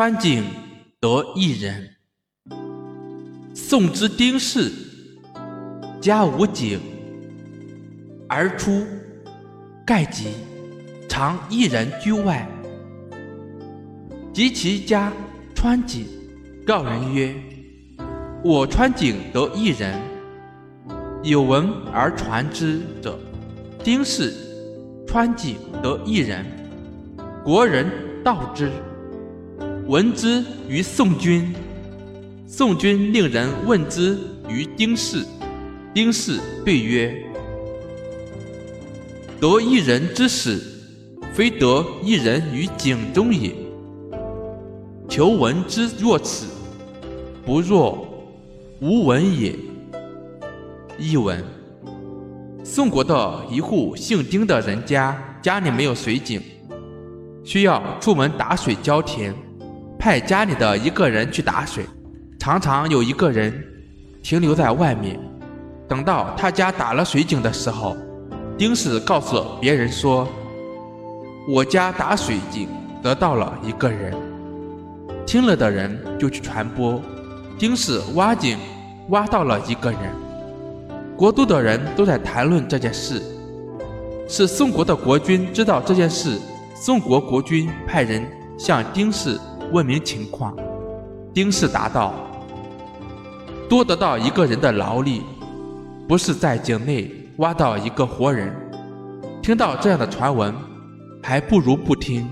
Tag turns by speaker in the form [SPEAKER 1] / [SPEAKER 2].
[SPEAKER 1] 川井得一人。宋之丁氏，家无井，而出，盖疾，常一人居外。及其家川井，告人曰：“我川井得一人。”有闻而传之者，丁氏川井得一人，国人道之，闻之于宋君。宋君令人问之于丁氏，丁氏对曰：“得一人之始，非得一人于井中也。求闻之若此，不若无闻也。”译文：宋国的一户姓丁的人家家里没有水井，需要出门打水浇田，派家里的一个人去打水。常常有一个人停留在外面，等到他家打了水井的时候，丁氏告诉别人说：“我家打水井得到了一个人。”听了的人就去传播，丁氏挖井挖到了一个人。国都的人都在谈论这件事，是宋国的国君知道这件事，宋国国君派人向丁氏问明情况。丁氏答道。多得到一个人的劳力，不是在井内挖到一个活人。听到这样的传闻，还不如不听。